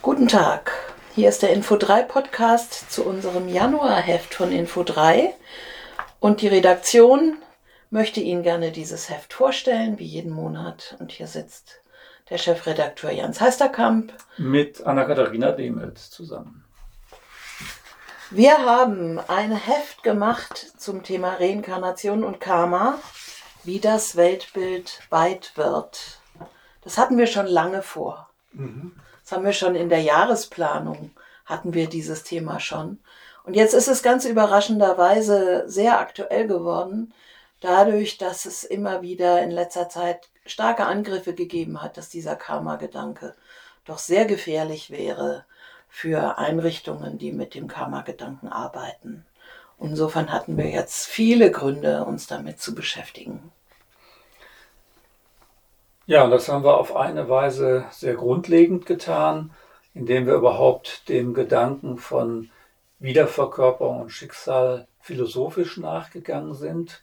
Guten Tag. Hier ist der Info 3 Podcast zu unserem Januarheft von Info 3 und die Redaktion möchte Ihnen gerne dieses Heft vorstellen, wie jeden Monat. Und hier sitzt der Chefredakteur Jans Heisterkamp mit Anna-Katharina Demelt zusammen. Wir haben ein Heft gemacht zum Thema Reinkarnation und Karma, wie das Weltbild weit wird. Das hatten wir schon lange vor. Mhm. Das haben wir schon in der Jahresplanung, hatten wir dieses Thema schon. Und jetzt ist es ganz überraschenderweise sehr aktuell geworden, dadurch, dass es immer wieder in letzter Zeit starke Angriffe gegeben hat, dass dieser Karma-Gedanke doch sehr gefährlich wäre für Einrichtungen, die mit dem Karma-Gedanken arbeiten. Insofern hatten wir jetzt viele Gründe, uns damit zu beschäftigen. Ja, das haben wir auf eine Weise sehr grundlegend getan, indem wir überhaupt dem Gedanken von Wiederverkörperung und Schicksal philosophisch nachgegangen sind,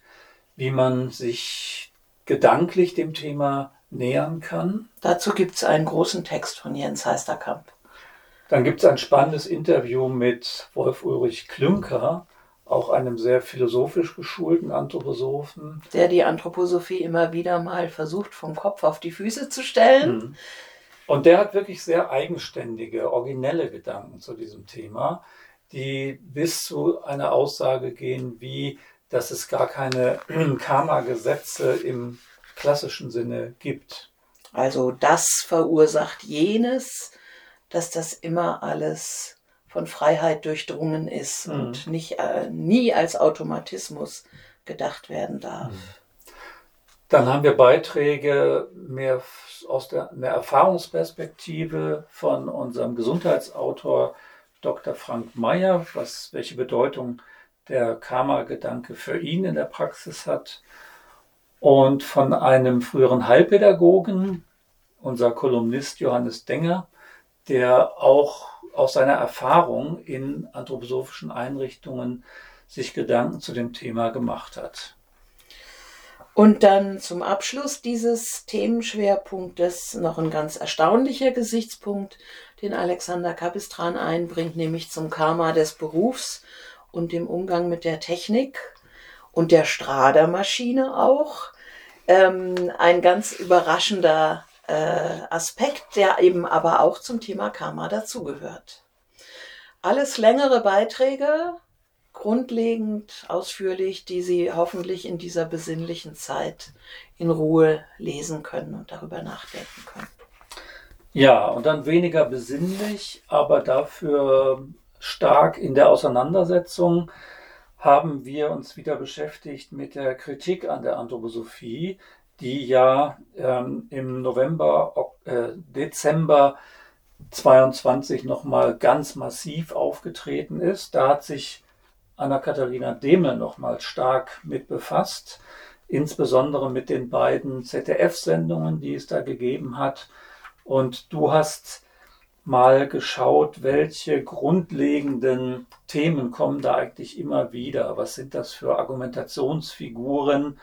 wie man sich gedanklich dem Thema nähern kann. Dazu gibt es einen großen Text von Jens Heisterkamp. Dann gibt es ein spannendes Interview mit Wolf Ulrich Klünker, auch einem sehr philosophisch geschulten Anthroposophen. Der die Anthroposophie immer wieder mal versucht, vom Kopf auf die Füße zu stellen. Mhm. Und der hat wirklich sehr eigenständige, originelle Gedanken zu diesem Thema, die bis zu einer Aussage gehen, wie, dass es gar keine Karma-Gesetze im klassischen Sinne gibt. Also das verursacht jenes, dass das immer alles von Freiheit durchdrungen ist mhm. und nicht, äh, nie als Automatismus gedacht werden darf. Mhm. Dann haben wir Beiträge mehr aus der, der Erfahrungsperspektive von unserem Gesundheitsautor Dr. Frank Mayer, was, welche Bedeutung der Karma-Gedanke für ihn in der Praxis hat. Und von einem früheren Heilpädagogen, unser Kolumnist Johannes Denger, der auch aus seiner Erfahrung in anthroposophischen Einrichtungen sich Gedanken zu dem Thema gemacht hat. Und dann zum Abschluss dieses Themenschwerpunktes noch ein ganz erstaunlicher Gesichtspunkt, den Alexander Kapistran einbringt, nämlich zum Karma des Berufs und dem Umgang mit der Technik und der Strada-Maschine auch. Ähm, ein ganz überraschender äh, Aspekt, der eben aber auch zum Thema Karma dazugehört. Alles längere Beiträge, grundlegend, ausführlich, die Sie hoffentlich in dieser besinnlichen Zeit in Ruhe lesen können und darüber nachdenken können. Ja, und dann weniger besinnlich, aber dafür stark in der Auseinandersetzung haben wir uns wieder beschäftigt mit der Kritik an der Anthroposophie, die ja ähm, im November, äh, Dezember 22 nochmal ganz massiv aufgetreten ist. Da hat sich Anna-Katharina Demel nochmal stark mit befasst, insbesondere mit den beiden ZDF-Sendungen, die es da gegeben hat. Und du hast mal geschaut, welche grundlegenden Themen kommen da eigentlich immer wieder? Was sind das für Argumentationsfiguren?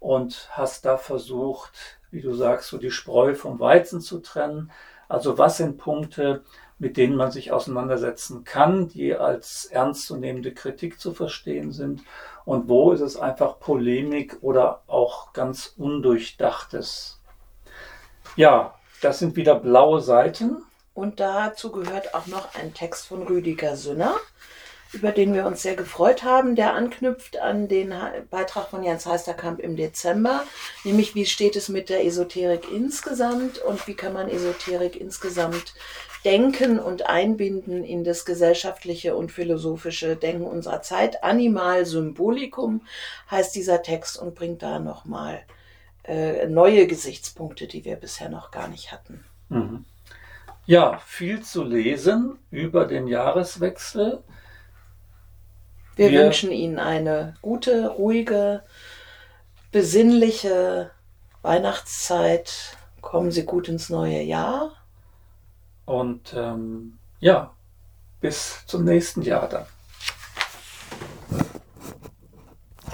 Und hast da versucht, wie du sagst, so die Spreu vom Weizen zu trennen. Also was sind Punkte, mit denen man sich auseinandersetzen kann, die als ernstzunehmende Kritik zu verstehen sind und wo ist es einfach Polemik oder auch ganz undurchdachtes. Ja, das sind wieder blaue Seiten. Und dazu gehört auch noch ein Text von Rüdiger Sünner, über den wir uns sehr gefreut haben, der anknüpft an den Beitrag von Jens Heisterkamp im Dezember, nämlich wie steht es mit der Esoterik insgesamt und wie kann man Esoterik insgesamt denken und einbinden in das gesellschaftliche und philosophische Denken unserer Zeit. Animal Symbolicum heißt dieser Text und bringt da nochmal äh, neue Gesichtspunkte, die wir bisher noch gar nicht hatten. Mhm. Ja, viel zu lesen über den Jahreswechsel. Wir, wir wünschen Ihnen eine gute, ruhige, besinnliche Weihnachtszeit. Kommen Sie gut ins neue Jahr. Und ähm, ja, bis zum nächsten Jahr dann.